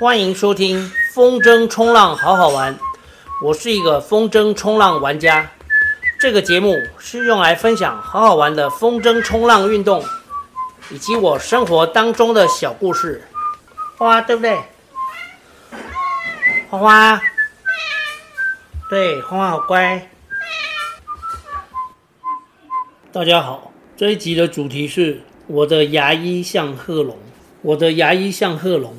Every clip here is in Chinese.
欢迎收听风筝冲浪好好玩，我是一个风筝冲浪玩家。这个节目是用来分享好好玩的风筝冲浪运动，以及我生活当中的小故事。花花对不对？花花，对，花花好乖。大家好，这一集的主题是我的牙医像贺龙。我的牙医像贺龙，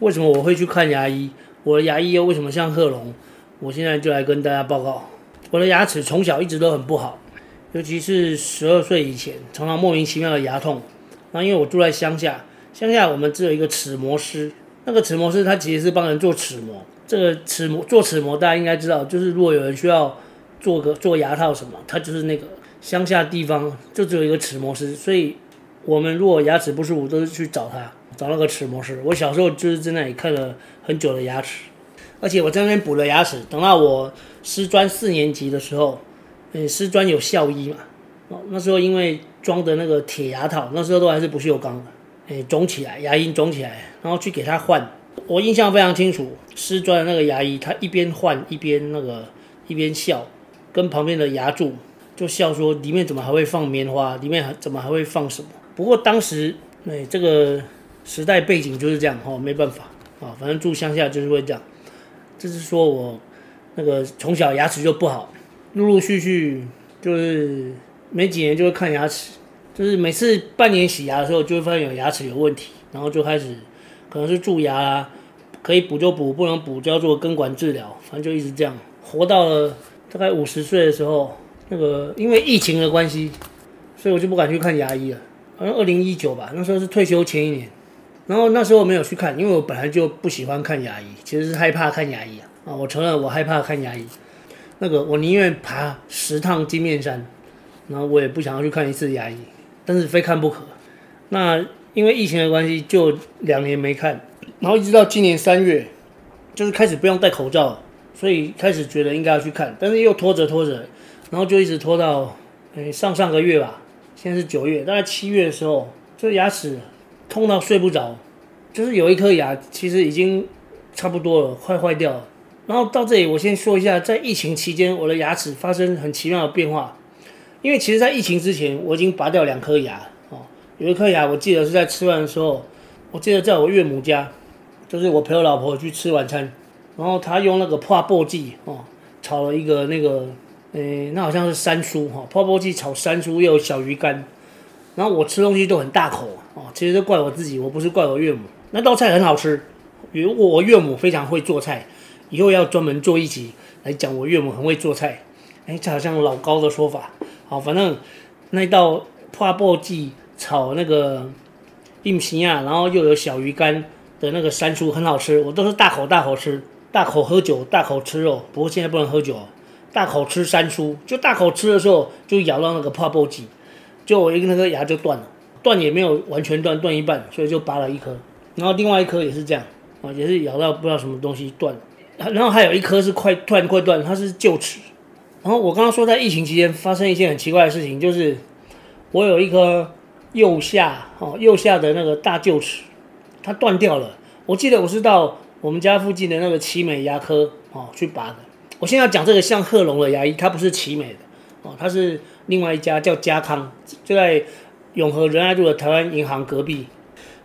为什么我会去看牙医？我的牙医又为什么像贺龙？我现在就来跟大家报告。我的牙齿从小一直都很不好，尤其是十二岁以前，常常莫名其妙的牙痛。那因为我住在乡下，乡下我们只有一个齿模师，那个齿模师他其实是帮人做齿模。这个齿模做齿模大家应该知道，就是如果有人需要做个做牙套什么，他就是那个乡下地方就只有一个齿模师，所以我们如果牙齿不舒服，都是去找他。找那个齿模师，我小时候就是在那里看了很久的牙齿，而且我在那边补了牙齿。等到我师专四年级的时候，嗯，师专有校医嘛，哦，那时候因为装的那个铁牙套，那时候都还是不锈钢的，哎，肿起来，牙龈肿起来，然后去给他换。我印象非常清楚，师专的那个牙医，他一边换一边那个一边笑，跟旁边的牙柱就笑说：“里面怎么还会放棉花？里面还怎么还会放什么？”不过当时，哎，这个。时代背景就是这样哈，没办法啊，反正住乡下就是会这样。就是说我那个从小牙齿就不好，陆陆续续就是没几年就会看牙齿，就是每次半年洗牙的时候就会发现有牙齿有问题，然后就开始可能是蛀牙啦，可以补就补，不能补就要做根管治疗，反正就一直这样，活到了大概五十岁的时候，那个因为疫情的关系，所以我就不敢去看牙医了，好像二零一九吧，那时候是退休前一年。然后那时候我没有去看，因为我本来就不喜欢看牙医，其实是害怕看牙医啊。啊，我承认我害怕看牙医。那个我宁愿爬十趟金面山，然后我也不想要去看一次牙医，但是非看不可。那因为疫情的关系，就两年没看，然后一直到今年三月，就是开始不用戴口罩，所以开始觉得应该要去看，但是又拖着拖着，然后就一直拖到诶上上个月吧，现在是九月，大概七月的时候，这牙齿。痛到睡不着，就是有一颗牙，其实已经差不多了，快坏掉了。然后到这里，我先说一下，在疫情期间，我的牙齿发生很奇妙的变化。因为其实，在疫情之前，我已经拔掉两颗牙哦。有一颗牙，我记得是在吃饭的时候，我记得在我岳母家，就是我陪我老婆去吃晚餐，然后她用那个破布剂哦，炒了一个那个，诶，那好像是山苏哈，破布剂炒山苏又有小鱼干。然后我吃东西都很大口哦，其实都怪我自己，我不是怪我岳母。那道菜很好吃，如果我岳母非常会做菜，以后要专门做一集来讲我岳母很会做菜。哎，这好像老高的说法。好，反正那道破布鸡炒那个硬皮啊，然后又有小鱼干的那个山苏很好吃，我都是大口大口吃，大口喝酒，大口吃肉。不过现在不能喝酒，大口吃山苏，就大口吃的时候就咬到那个破布剂。就我一个那个牙就断了，断也没有完全断，断一半，所以就拔了一颗，然后另外一颗也是这样，啊，也是咬到不知道什么东西断了，然后还有一颗是快断快断，它是臼齿。然后我刚刚说在疫情期间发生一件很奇怪的事情，就是我有一颗右下哦右下的那个大臼齿，它断掉了。我记得我是到我们家附近的那个奇美牙科哦去拔的。我现在要讲这个像贺龙的牙医，它不是奇美的哦，它是。另外一家叫嘉康，就在永和仁爱路的台湾银行隔壁。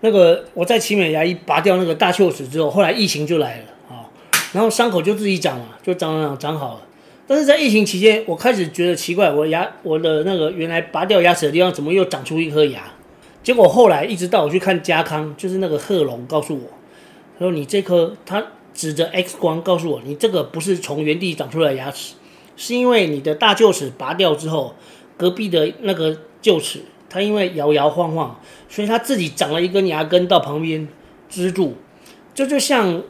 那个我在奇美牙医拔掉那个大臼齿之后，后来疫情就来了啊，然后伤口就自己长了，就长长长好了。但是在疫情期间，我开始觉得奇怪，我牙我的那个原来拔掉牙齿的地方，怎么又长出一颗牙？结果后来一直到我去看嘉康，就是那个贺龙告诉我，他说你这颗，他指着 X 光告诉我，你这个不是从原地长出来的牙齿。是因为你的大臼齿拔掉之后，隔壁的那个臼齿，它因为摇摇晃晃，所以它自己长了一根牙根到旁边支柱。这，就像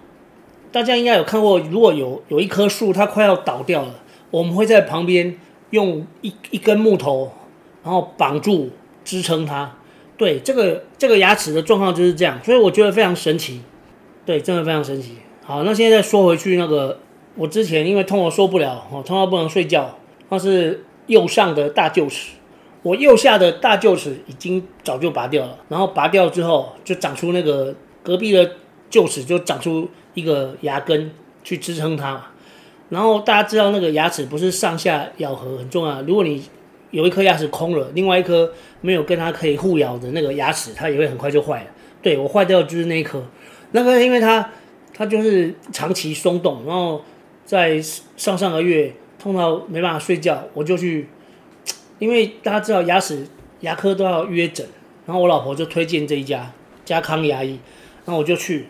大家应该有看过，如果有有一棵树它快要倒掉了，我们会在旁边用一一根木头，然后绑住支撑它。对，这个这个牙齿的状况就是这样，所以我觉得非常神奇。对，真的非常神奇。好，那现在再说回去那个。我之前因为痛得受不了，哦，痛到不能睡觉，那是右上的大臼齿。我右下的大臼齿已经早就拔掉了，然后拔掉之后就长出那个隔壁的臼齿就长出一个牙根去支撑它。然后大家知道那个牙齿不是上下咬合很重要，如果你有一颗牙齿空了，另外一颗没有跟它可以互咬的那个牙齿，它也会很快就坏了。对，我坏掉就是那一颗，那个因为它它就是长期松动，然后在上上个月痛到没办法睡觉，我就去，因为大家知道牙齿牙科都要约诊，然后我老婆就推荐这一家家康牙医，然后我就去，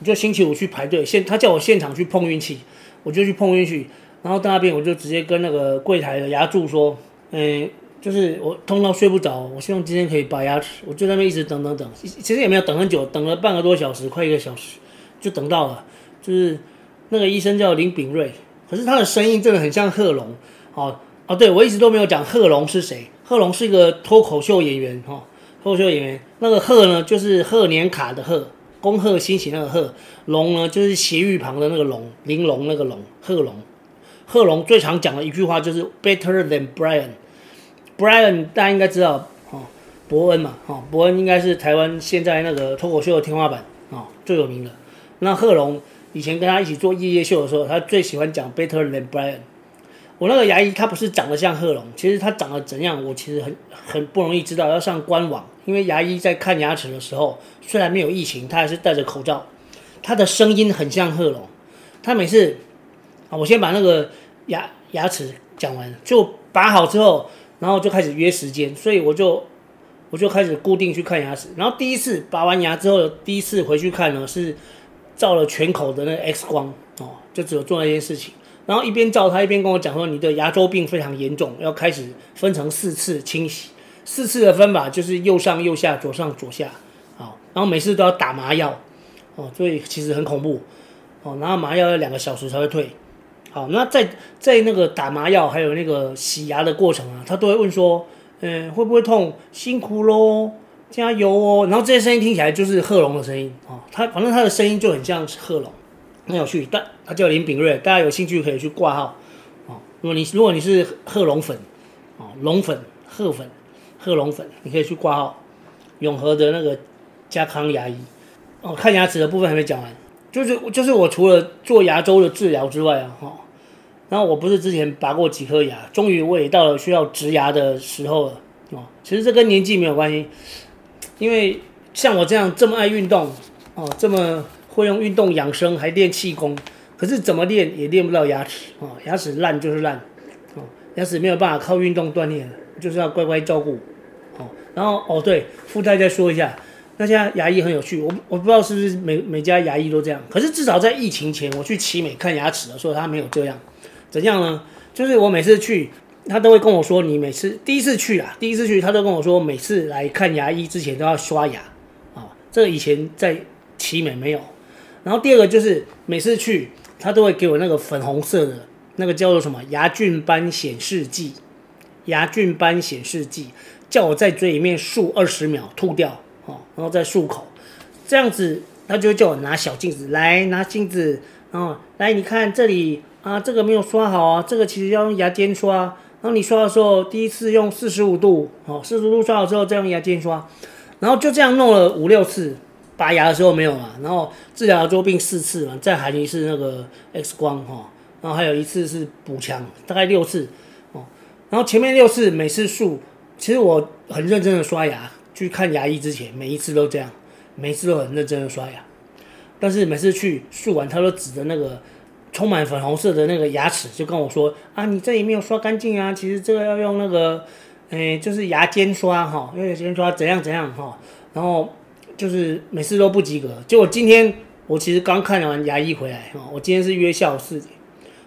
我就星期五去排队，现他叫我现场去碰运气，我就去碰运气，然后到那边我就直接跟那个柜台的牙助说。嗯，就是我痛到睡不着，我希望今天可以拔牙齿，我就在那边一直等等等，其实也没有等很久，等了半个多小时，快一个小时，就等到了。就是那个医生叫林炳瑞，可是他的声音真的很像贺龙。哦哦，对，我一直都没有讲贺龙是谁，贺龙是一个脱口秀演员哈，脱口秀演员。那个贺呢，就是贺年卡的贺，恭贺新喜那个贺，龙呢就是斜玉旁的那个龙，玲珑那个龙，贺龙。贺龙最常讲的一句话就是 “Better than Brian”。Brian 大家应该知道，哦，伯恩嘛，哦，伯恩应该是台湾现在那个脱口秀的天花板，哦，最有名的。那贺龙以前跟他一起做夜夜秀的时候，他最喜欢讲 “Better than Brian”。我那个牙医他不是长得像贺龙，其实他长得怎样，我其实很很不容易知道，要上官网。因为牙医在看牙齿的时候，虽然没有疫情，他还是戴着口罩。他的声音很像贺龙，他每次。啊，我先把那个牙牙齿讲完，就拔好之后，然后就开始约时间，所以我就我就开始固定去看牙齿。然后第一次拔完牙之后，第一次回去看呢，是照了全口的那 X 光哦，就只有做那件事情。然后一边照他一边跟我讲说，你的牙周病非常严重，要开始分成四次清洗。四次的分法就是右上右下左上左下，好，然后每次都要打麻药哦，所以其实很恐怖哦。然后麻药要两个小时才会退。好，那在在那个打麻药还有那个洗牙的过程啊，他都会问说，嗯，会不会痛？辛苦喽，加油哦。然后这些声音听起来就是贺龙的声音啊，他反正他的声音就很像贺龙，很有趣。但他叫林炳瑞，大家有兴趣可以去挂号哦。如果你如果你是贺龙粉啊，龙粉、贺粉、贺龙粉，你可以去挂号。永和的那个嘉康牙医哦，看牙齿的部分还没讲完。就是就是我除了做牙周的治疗之外啊，哈，然后我不是之前拔过几颗牙，终于我也到了需要植牙的时候了，哦，其实这跟年纪没有关系，因为像我这样这么爱运动，哦，这么会用运动养生还练气功，可是怎么练也练不到牙齿，哦，牙齿烂就是烂，哦，牙齿没有办法靠运动锻炼，就是要乖乖照顾，哦，然后哦对，附带再说一下。那家牙医很有趣，我我不知道是不是每每家牙医都这样，可是至少在疫情前，我去奇美看牙齿的时候，他没有这样。怎样呢？就是我每次去，他都会跟我说，你每次第一次去啊，第一次去，他都跟我说，每次来看牙医之前都要刷牙啊，这个以前在奇美没有。然后第二个就是每次去，他都会给我那个粉红色的那个叫做什么牙菌斑显示剂，牙菌斑显示剂，叫我在嘴里面漱二十秒吐掉哦。然后再漱口，这样子他就会叫我拿小镜子来拿镜子，然后来你看这里啊，这个没有刷好啊，这个其实要用牙尖刷。然后你刷的时候，第一次用四十五度，哦，四十度刷好之后再用牙尖刷，然后就这样弄了五六次。拔牙的时候没有嘛，然后治疗牙周病四次嘛，再含一次那个 X 光哈，然后还有一次是补强，大概六次哦。然后前面六次每次漱，其实我很认真的刷牙。去看牙医之前，每一次都这样，每一次都很认真的刷牙。但是每次去漱完，他都指着那个充满粉红色的那个牙齿，就跟我说：“啊，你这里没有刷干净啊！其实这个要用那个，哎，就是牙尖刷哈，用牙尖刷怎样怎样哈。”然后就是每次都不及格。结果今天我其实刚看完牙医回来哈，我今天是约下午四点，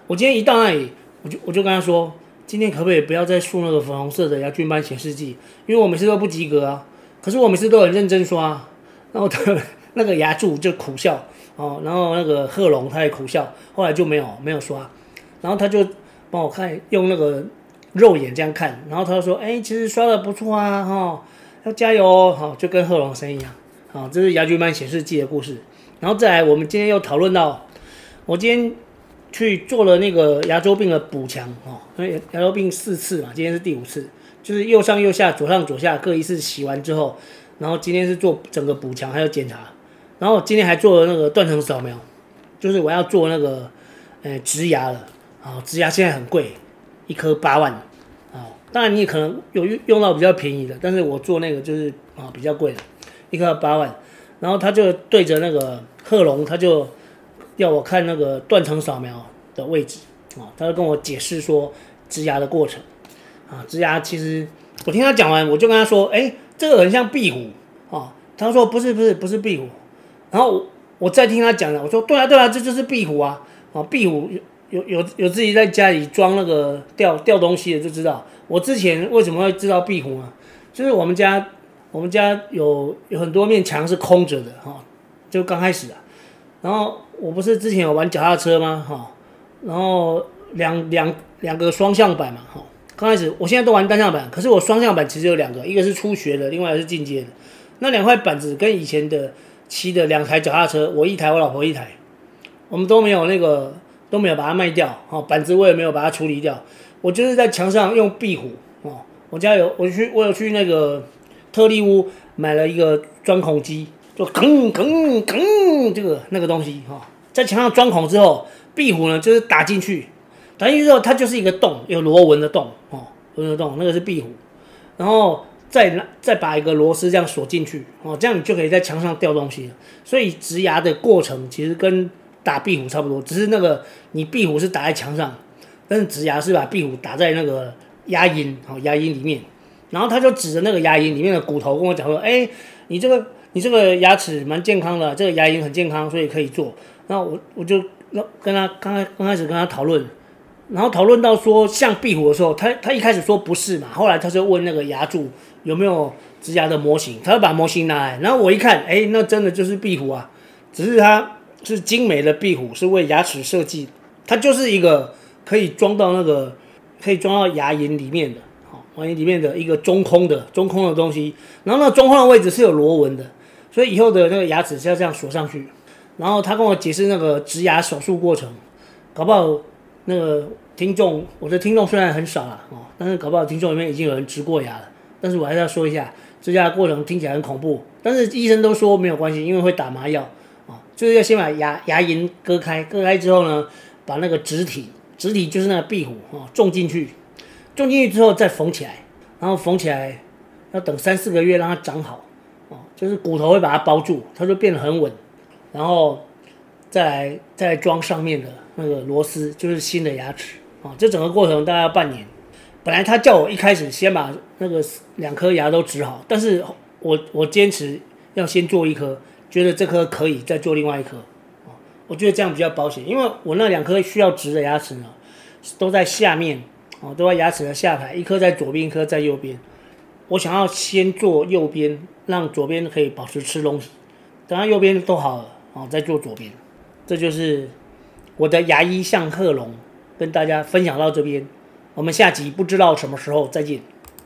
我今天一到那里，我就我就跟他说：“今天可不可以不要再漱那个粉红色的牙菌斑显示剂？因为我每次都不及格啊。”可是我每次都很认真刷，然后他 那个牙柱就苦笑哦，然后那个贺龙他也苦笑，后来就没有没有刷，然后他就帮我看用那个肉眼这样看，然后他就说：“哎，其实刷的不错啊，哈、哦，要加油哦，好，就跟贺龙声一样，好，这是牙菌斑显示剂的故事。然后再来，我们今天又讨论到，我今天去做了那个牙周病的补强哦，因为牙周病四次嘛，今天是第五次。”就是右上右下左上左下各一次洗完之后，然后今天是做整个补强还有检查，然然后今天还做了那个断层扫描，就是我要做那个呃植牙了。啊，植牙现在很贵，一颗八万。啊，当然你也可能有用到比较便宜的，但是我做那个就是啊比较贵的，一颗八万，然后他就对着那个贺龙，他就要我看那个断层扫描的位置啊，他就跟我解释说植牙的过程。啊，植牙其实我听他讲完，我就跟他说，哎，这个很像壁虎。啊，他说不是不是不是壁虎。然后我，再听他讲了，我说对啊对啊，这就是壁虎啊！啊，壁虎有有有有自己在家里装那个吊吊东西的就知道。我之前为什么会知道壁虎啊？就是我们家我们家有有很多面墙是空着的哈，就刚开始啊。然后我不是之前有玩脚踏车吗？哈，然后两两两个双向板嘛哈。刚开始我现在都玩单向板，可是我双向板其实有两个，一个是初学的，另外一个是进阶的。那两块板子跟以前的。骑的两台脚踏车，我一台，我老婆一台，我们都没有那个都没有把它卖掉，哦，板子我也没有把它处理掉，我就是在墙上用壁虎，哦，我家有，我去，我有去那个特力屋买了一个钻孔机，就吭吭吭这个那个东西，哈，在墙上钻孔之后，壁虎呢就是打进去，打进去之后它就是一个洞，有螺纹的洞，哦，螺纹的洞，那个是壁虎，然后。再拿再把一个螺丝这样锁进去哦，这样你就可以在墙上吊东西了。所以植牙的过程其实跟打壁虎差不多，只是那个你壁虎是打在墙上，但是植牙是把壁虎打在那个牙龈哦，牙龈里面。然后他就指着那个牙龈里面的骨头跟我讲说：“哎，你这个你这个牙齿蛮健康的，这个牙龈很健康，所以可以做。”然后我我就跟他刚开刚开始跟他讨论。然后讨论到说像壁虎的时候，他他一开始说不是嘛，后来他就问那个牙柱有没有植牙的模型，他就把模型拿来，然后我一看，哎，那真的就是壁虎啊，只是它是精美的壁虎，是为牙齿设计，它就是一个可以装到那个可以装到牙龈里面的，好，牙龈里面的一个中空的中空的东西，然后那中空的位置是有螺纹的，所以以后的那个牙齿是要这样锁上去，然后他跟我解释那个植牙手术过程，搞不好那个。听众，我的听众虽然很少啊，哦，但是搞不好听众里面已经有人植过牙了。但是我还是要说一下，植牙过程听起来很恐怖，但是医生都说没有关系，因为会打麻药，啊，就是要先把牙牙龈割开，割开之后呢，把那个植体，植体就是那个壁虎，哦，种进去，种进去之后再缝起来，然后缝起来要等三四个月让它长好，哦，就是骨头会把它包住，它就变得很稳，然后再来再来装上面的那个螺丝，就是新的牙齿。啊，这整个过程大概要半年。本来他叫我一开始先把那个两颗牙都植好，但是我我坚持要先做一颗，觉得这颗可以再做另外一颗。啊，我觉得这样比较保险，因为我那两颗需要植的牙齿呢，都在下面，啊，都在牙齿的下排，一颗在左边，一颗在右边。我想要先做右边，让左边可以保持吃东西，等到右边都好了，啊，再做左边。这就是我的牙医向贺龙。跟大家分享到这边，我们下集不知道什么时候再见。